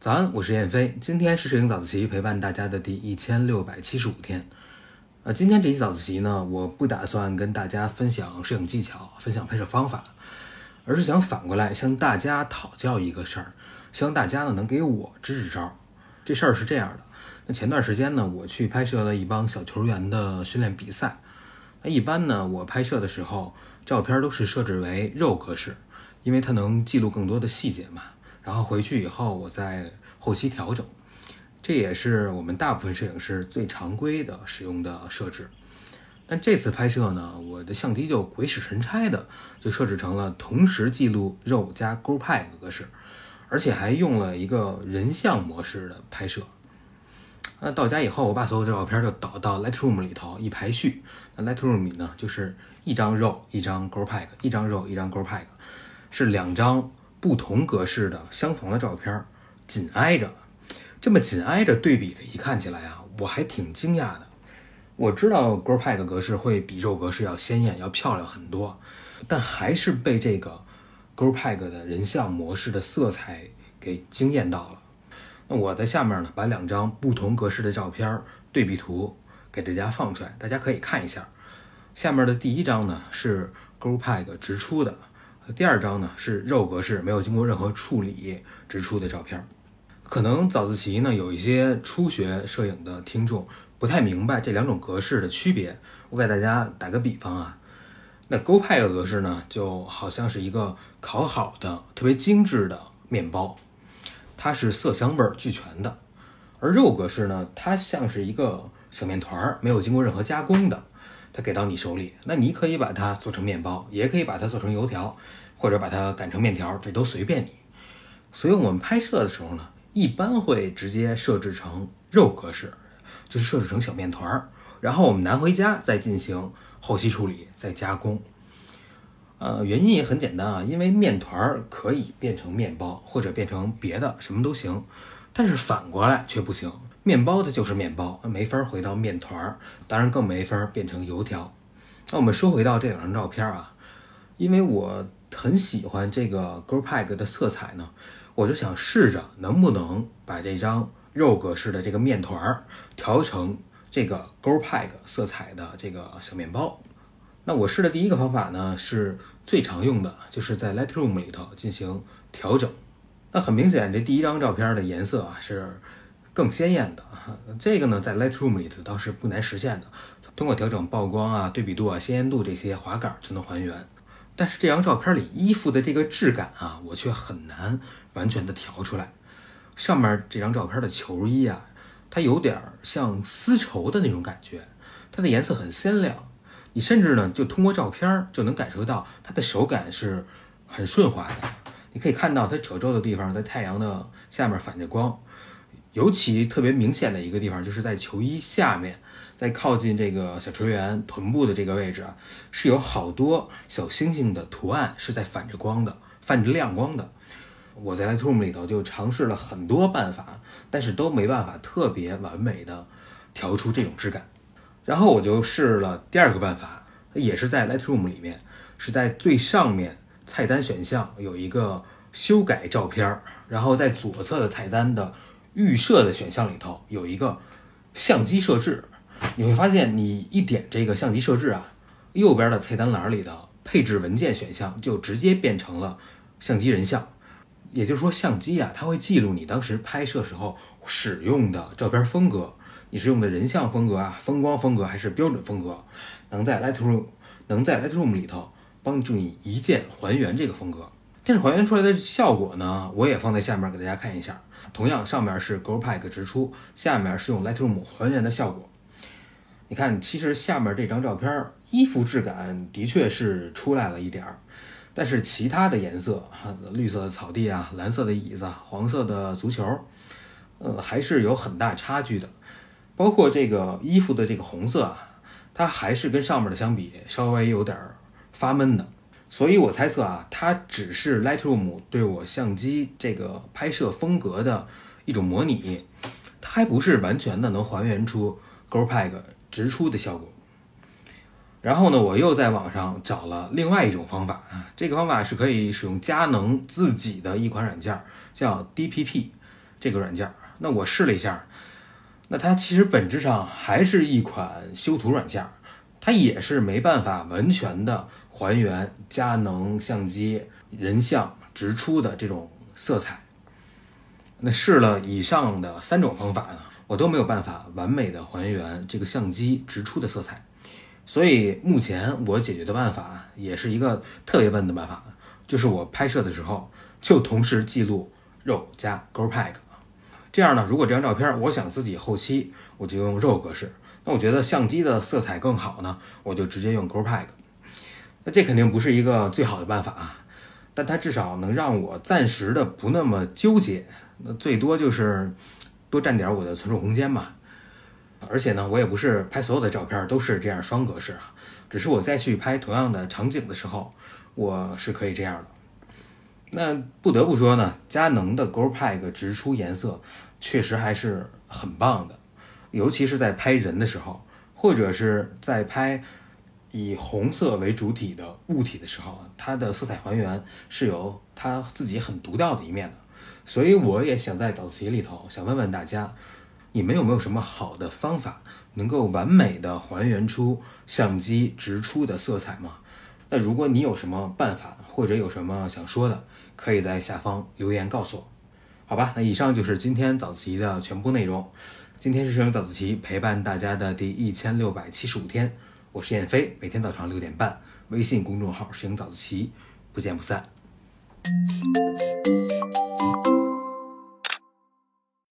早安，我是燕飞，今天是摄影早自习陪伴大家的第一千六百七十五天。呃，今天这期早自习呢，我不打算跟大家分享摄影技巧、分享拍摄方法，而是想反过来向大家讨教一个事儿，希望大家呢能给我支支招。这事儿是这样的，那前段时间呢，我去拍摄了一帮小球员的训练比赛。那一般呢，我拍摄的时候，照片都是设置为 RAW 格式，因为它能记录更多的细节嘛。然后回去以后，我再后期调整，这也是我们大部分摄影师最常规的使用的设置。但这次拍摄呢，我的相机就鬼使神差的就设置成了同时记录肉加 GoPro 格式，而且还用了一个人像模式的拍摄。那到家以后，我把所有的照片就导到 Lightroom 里头一排序。那 Lightroom 里呢，就是一张肉，一张 GoPro，一张肉，一张 GoPro，是两张。不同格式的相同的照片，紧挨着，这么紧挨着对比着，一看起来啊，我还挺惊讶的。我知道 GoPro 格式会比肉格式要鲜艳、要漂亮很多，但还是被这个 GoPro 的人像模式的色彩给惊艳到了。那我在下面呢，把两张不同格式的照片对比图给大家放出来，大家可以看一下。下面的第一张呢是 GoPro 直出的。第二张呢是肉格式，没有经过任何处理直出的照片。可能早自习呢有一些初学摄影的听众不太明白这两种格式的区别。我给大家打个比方啊，那 GoPro 格式呢就好像是一个烤好的特别精致的面包，它是色香味俱全的；而肉格式呢，它像是一个小面团，没有经过任何加工的。它给到你手里，那你可以把它做成面包，也可以把它做成油条，或者把它擀成面条，这都随便你。所以我们拍摄的时候呢，一般会直接设置成肉格式，就是设置成小面团儿，然后我们拿回家再进行后期处理，再加工。呃，原因也很简单啊，因为面团儿可以变成面包，或者变成别的什么都行，但是反过来却不行。面包的就是面包，没法回到面团儿，当然更没法变成油条。那我们说回到这两张照片啊，因为我很喜欢这个 Girl Pack 的色彩呢，我就想试着能不能把这张肉格式的这个面团儿调成这个 Girl Pack 色彩的这个小面包。那我试的第一个方法呢，是最常用的，就是在 Lightroom 里头进行调整。那很明显，这第一张照片的颜色啊是。更鲜艳的 这个呢，在 Lightroom 里头倒是不难实现的，通过调整曝光啊、对比度啊、鲜艳度这些滑杆就能还原。但是这张照片里衣服的这个质感啊，我却很难完全的调出来。上面这张照片的球衣啊，它有点像丝绸的那种感觉，它的颜色很鲜亮，你甚至呢就通过照片就能感受到它的手感是很顺滑的。你可以看到它褶皱的地方在太阳的下面反着光。尤其特别明显的一个地方，就是在球衣下面，在靠近这个小球员臀部的这个位置啊，是有好多小星星的图案，是在反着光的，泛着亮光的。我在 Lightroom 里头就尝试了很多办法，但是都没办法特别完美的调出这种质感。然后我就试了第二个办法，也是在 Lightroom 里面，是在最上面菜单选项有一个修改照片，然后在左侧的菜单的。预设的选项里头有一个相机设置，你会发现你一点这个相机设置啊，右边的菜单栏里的配置文件选项就直接变成了相机人像，也就是说相机啊，它会记录你当时拍摄时候使用的照片风格，你是用的人像风格啊、风光风格还是标准风格，能在 Lightroom 能在 Lightroom 里头帮助你一键还原这个风格。但是还原出来的效果呢，我也放在下面给大家看一下。同样，上面是 GoPro 直出，下面是用 Lightroom 还原的效果。你看，其实下面这张照片衣服质感的确是出来了一点儿，但是其他的颜色，哈，绿色的草地啊，蓝色的椅子，黄色的足球，呃，还是有很大差距的。包括这个衣服的这个红色啊，它还是跟上面的相比稍微有点发闷的。所以我猜测啊，它只是 Lightroom 对我相机这个拍摄风格的一种模拟，它还不是完全的能还原出 GoPro 直出的效果。然后呢，我又在网上找了另外一种方法啊，这个方法是可以使用佳能自己的一款软件，叫 DPP 这个软件。那我试了一下，那它其实本质上还是一款修图软件，它也是没办法完全的还原佳能相机人像直出的这种色彩。那试了以上的三种方法呢，我都没有办法完美的还原这个相机直出的色彩。所以目前我解决的办法也是一个特别笨的办法，就是我拍摄的时候就同时记录 RAW 加 GoPro，这样呢，如果这张照片我想自己后期我就用 RAW 格式，那我觉得相机的色彩更好呢，我就直接用 GoPro。那这肯定不是一个最好的办法啊，但它至少能让我暂时的不那么纠结，那最多就是多占点我的存储空间嘛。而且呢，我也不是拍所有的照片都是这样双格式啊，只是我再去拍同样的场景的时候，我是可以这样的。那不得不说呢，佳能的 GoPro 直出颜色确实还是很棒的，尤其是在拍人的时候，或者是在拍以红色为主体的物体的时候，它的色彩还原是有它自己很独到的一面的。所以我也想在早自习里头想问问大家。你们有没有什么好的方法，能够完美的还原出相机直出的色彩吗？那如果你有什么办法，或者有什么想说的，可以在下方留言告诉我。好吧，那以上就是今天早自习的全部内容。今天是摄影早自习陪伴大家的第一千六百七十五天，我是燕飞，每天早上六点半，微信公众号摄影早自习，不见不散。